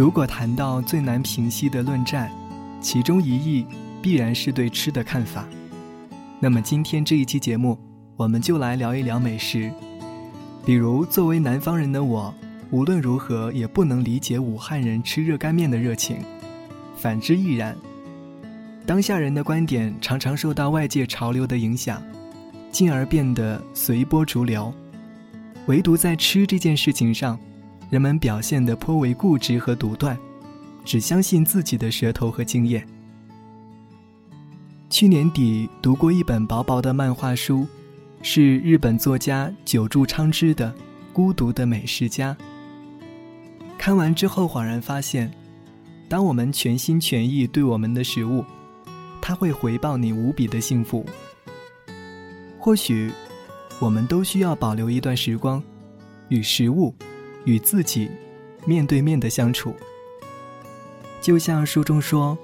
如果谈到最难平息的论战，其中一役必然是对吃的看法。那么今天这一期节目，我们就来聊一聊美食。比如，作为南方人的我，无论如何也不能理解武汉人吃热干面的热情，反之亦然。当下人的观点常常受到外界潮流的影响，进而变得随波逐流。唯独在吃这件事情上，人们表现得颇为固执和独断，只相信自己的舌头和经验。去年底读过一本薄薄的漫画书，是日本作家久住昌之的《孤独的美食家》。看完之后，恍然发现，当我们全心全意对我们的食物，它会回报你无比的幸福。或许，我们都需要保留一段时光，与食物，与自己，面对面的相处。就像书中说。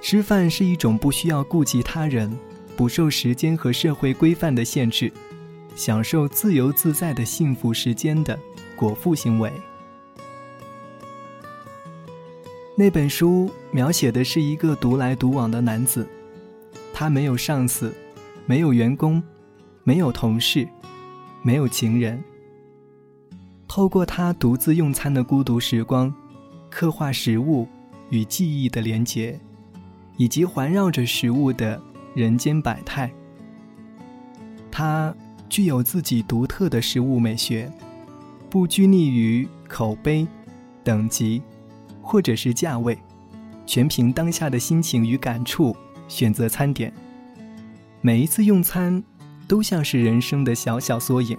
吃饭是一种不需要顾及他人、不受时间和社会规范的限制，享受自由自在的幸福时间的果腹行为。那本书描写的是一个独来独往的男子，他没有上司，没有员工，没有同事，没有情人。透过他独自用餐的孤独时光，刻画食物与记忆的连结。以及环绕着食物的人间百态，它具有自己独特的食物美学，不拘泥于口碑、等级，或者是价位，全凭当下的心情与感触选择餐点。每一次用餐，都像是人生的小小缩影。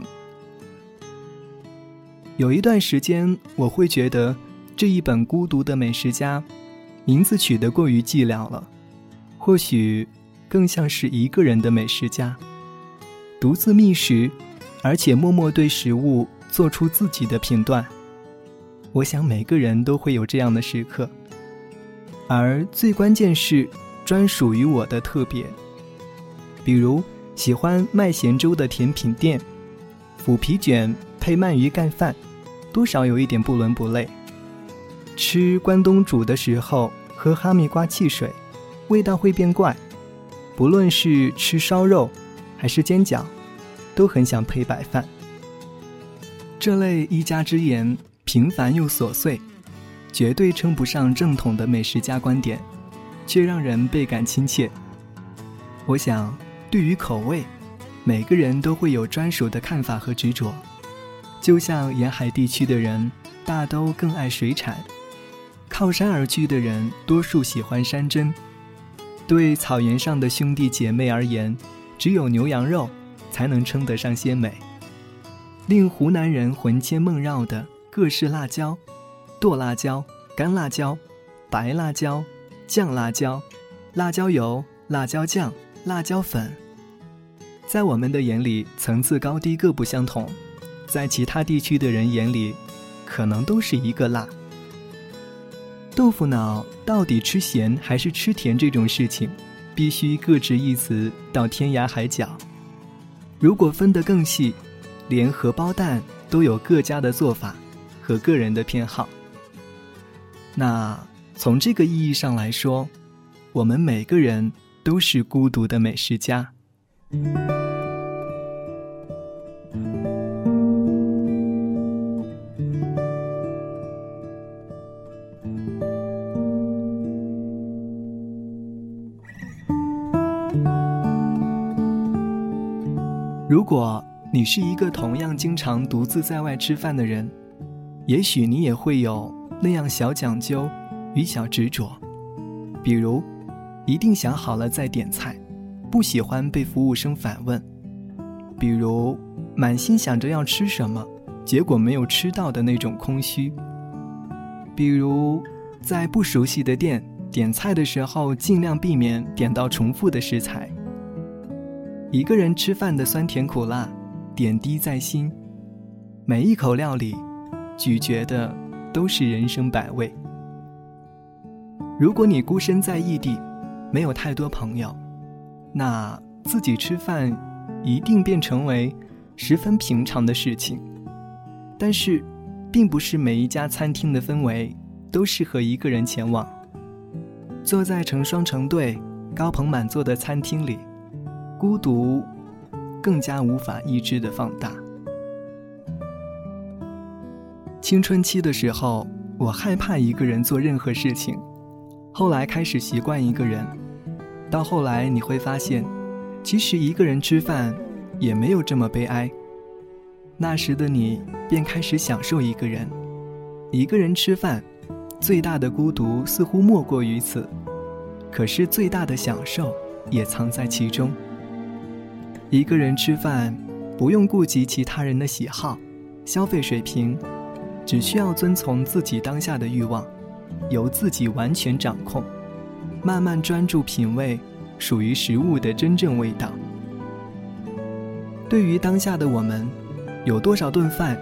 有一段时间，我会觉得这一本孤独的美食家。名字取得过于寂寥了，或许更像是一个人的美食家，独自觅食，而且默默对食物做出自己的评断。我想每个人都会有这样的时刻，而最关键是专属于我的特别。比如喜欢卖咸粥的甜品店，腐皮卷配鳗鱼盖饭，多少有一点不伦不类。吃关东煮的时候喝哈密瓜汽水，味道会变怪。不论是吃烧肉，还是煎饺，都很想配白饭。这类一家之言，平凡又琐碎，绝对称不上正统的美食家观点，却让人倍感亲切。我想，对于口味，每个人都会有专属的看法和执着。就像沿海地区的人，大都更爱水产。靠山而居的人，多数喜欢山珍；对草原上的兄弟姐妹而言，只有牛羊肉才能称得上鲜美。令湖南人魂牵梦绕的各式辣椒：剁辣椒、干辣椒、白辣椒、酱辣椒、辣椒油、辣椒酱、辣椒粉。在我们的眼里，层次高低各不相同；在其他地区的人眼里，可能都是一个辣。豆腐脑到底吃咸还是吃甜这种事情，必须各执一词到天涯海角。如果分得更细，连荷包蛋都有各家的做法和个人的偏好。那从这个意义上来说，我们每个人都是孤独的美食家。如果你是一个同样经常独自在外吃饭的人，也许你也会有那样小讲究与小执着，比如一定想好了再点菜，不喜欢被服务生反问；比如满心想着要吃什么，结果没有吃到的那种空虚；比如在不熟悉的店点菜的时候，尽量避免点到重复的食材。一个人吃饭的酸甜苦辣，点滴在心。每一口料理，咀嚼的都是人生百味。如果你孤身在异地，没有太多朋友，那自己吃饭一定便成为十分平常的事情。但是，并不是每一家餐厅的氛围都适合一个人前往。坐在成双成对、高朋满座的餐厅里，孤独更加无法抑制的放大。青春期的时候，我害怕一个人做任何事情，后来开始习惯一个人，到后来你会发现，其实一个人吃饭也没有这么悲哀。那时的你便开始享受一个人，一个人吃饭。最大的孤独似乎莫过于此，可是最大的享受也藏在其中。一个人吃饭，不用顾及其他人的喜好、消费水平，只需要遵从自己当下的欲望，由自己完全掌控，慢慢专注品味属于食物的真正味道。对于当下的我们，有多少顿饭，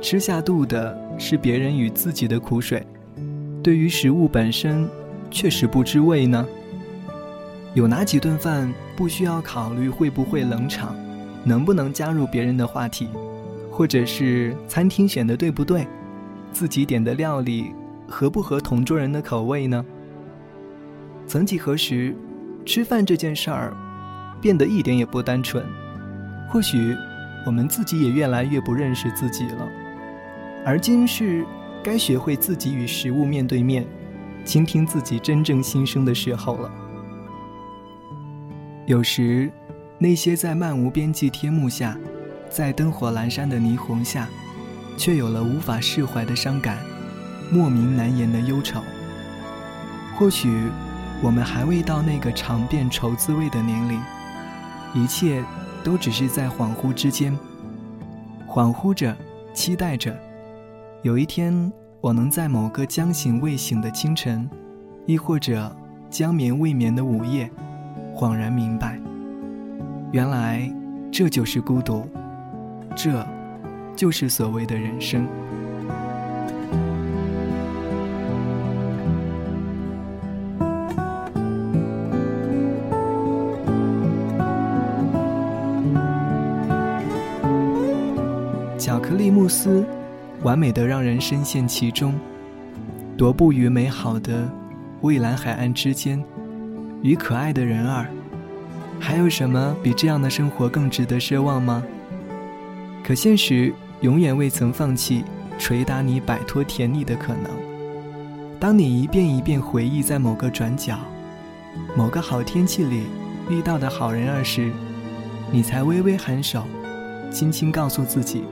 吃下肚的是别人与自己的苦水？对于食物本身，确实不知味呢。有哪几顿饭不需要考虑会不会冷场，能不能加入别人的话题，或者是餐厅选的对不对，自己点的料理合不合同桌人的口味呢？曾几何时，吃饭这件事儿变得一点也不单纯。或许我们自己也越来越不认识自己了，而今是。该学会自己与食物面对面，倾听自己真正心声的时候了。有时，那些在漫无边际天幕下，在灯火阑珊的霓虹下，却有了无法释怀的伤感，莫名难言的忧愁。或许，我们还未到那个尝遍愁滋味的年龄，一切都只是在恍惚之间，恍惚着，期待着。有一天，我能在某个将醒未醒的清晨，亦或者将眠未眠的午夜，恍然明白，原来这就是孤独，这，就是所谓的人生。巧克力慕斯。完美的让人深陷其中，踱步于美好的蔚蓝海岸之间，与可爱的人儿，还有什么比这样的生活更值得奢望吗？可现实永远未曾放弃捶打你摆脱甜腻的可能。当你一遍一遍回忆在某个转角、某个好天气里遇到的好人儿时，你才微微颔首，轻轻告诉自己：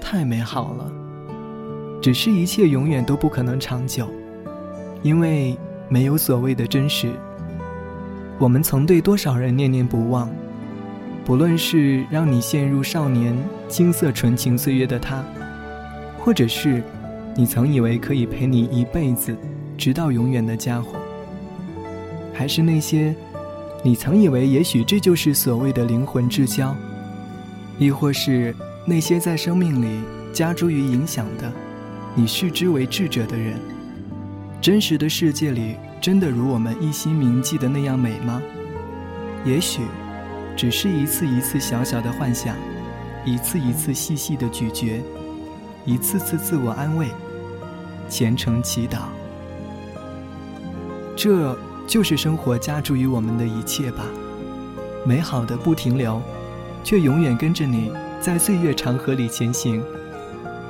太美好了。只是一切永远都不可能长久，因为没有所谓的真实。我们曾对多少人念念不忘，不论是让你陷入少年青涩纯情岁月的他，或者是你曾以为可以陪你一辈子直到永远的家伙，还是那些你曾以为也许这就是所谓的灵魂至交，亦或是那些在生命里加诸于影响的。你视之为智者的人，真实的世界里真的如我们一心铭记的那样美吗？也许，只是一次一次小小的幻想，一次一次细细的咀嚼，一次次自我安慰，虔诚祈祷。这就是生活加诸于我们的一切吧。美好的不停留，却永远跟着你在岁月长河里前行。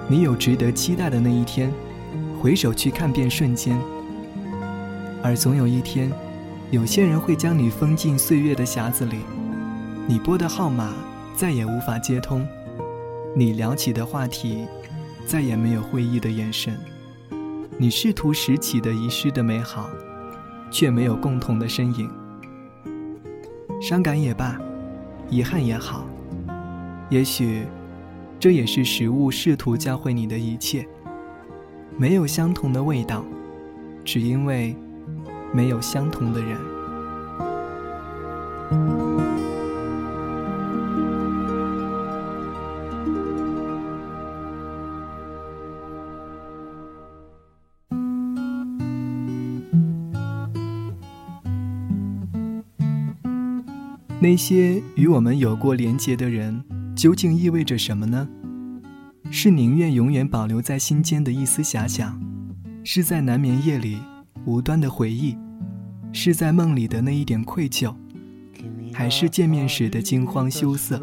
你有值得期待的那一天，回首去看遍瞬间。而总有一天，有些人会将你封进岁月的匣子里，你拨的号码再也无法接通，你聊起的话题再也没有会意的眼神，你试图拾起的遗失的美好，却没有共同的身影。伤感也罢，遗憾也好，也许。这也是食物试图教会你的一切。没有相同的味道，只因为没有相同的人。那些与我们有过连结的人。究竟意味着什么呢？是宁愿永远保留在心间的一丝遐想，是在难眠夜里无端的回忆，是在梦里的那一点愧疚，还是见面时的惊慌羞涩？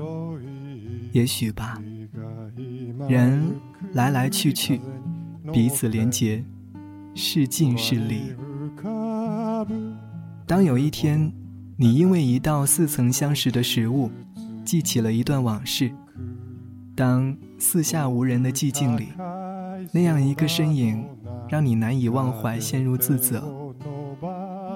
也许吧。人来来去去，彼此连结，是近是离。当有一天，你因为一道似曾相识的食物，记起了一段往事；当四下无人的寂静里，那样一个身影让你难以忘怀，陷入自责，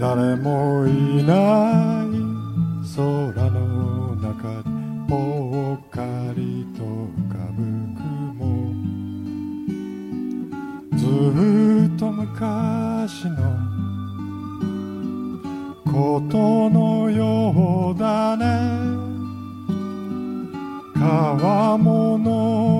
誰もいない空の中でぽっかりと浮かぶ雲。ずっと昔のことのようだね。川面の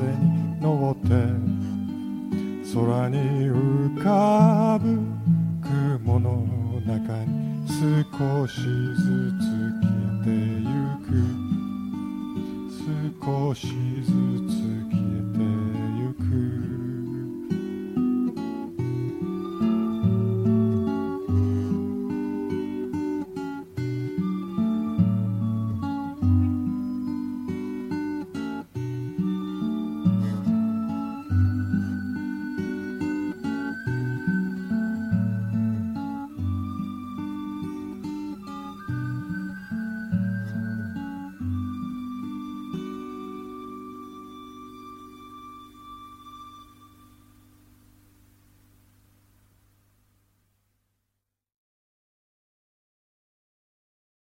風に乗って空に浮かぶ雲の中に少しずつ消えてゆく。少しずつ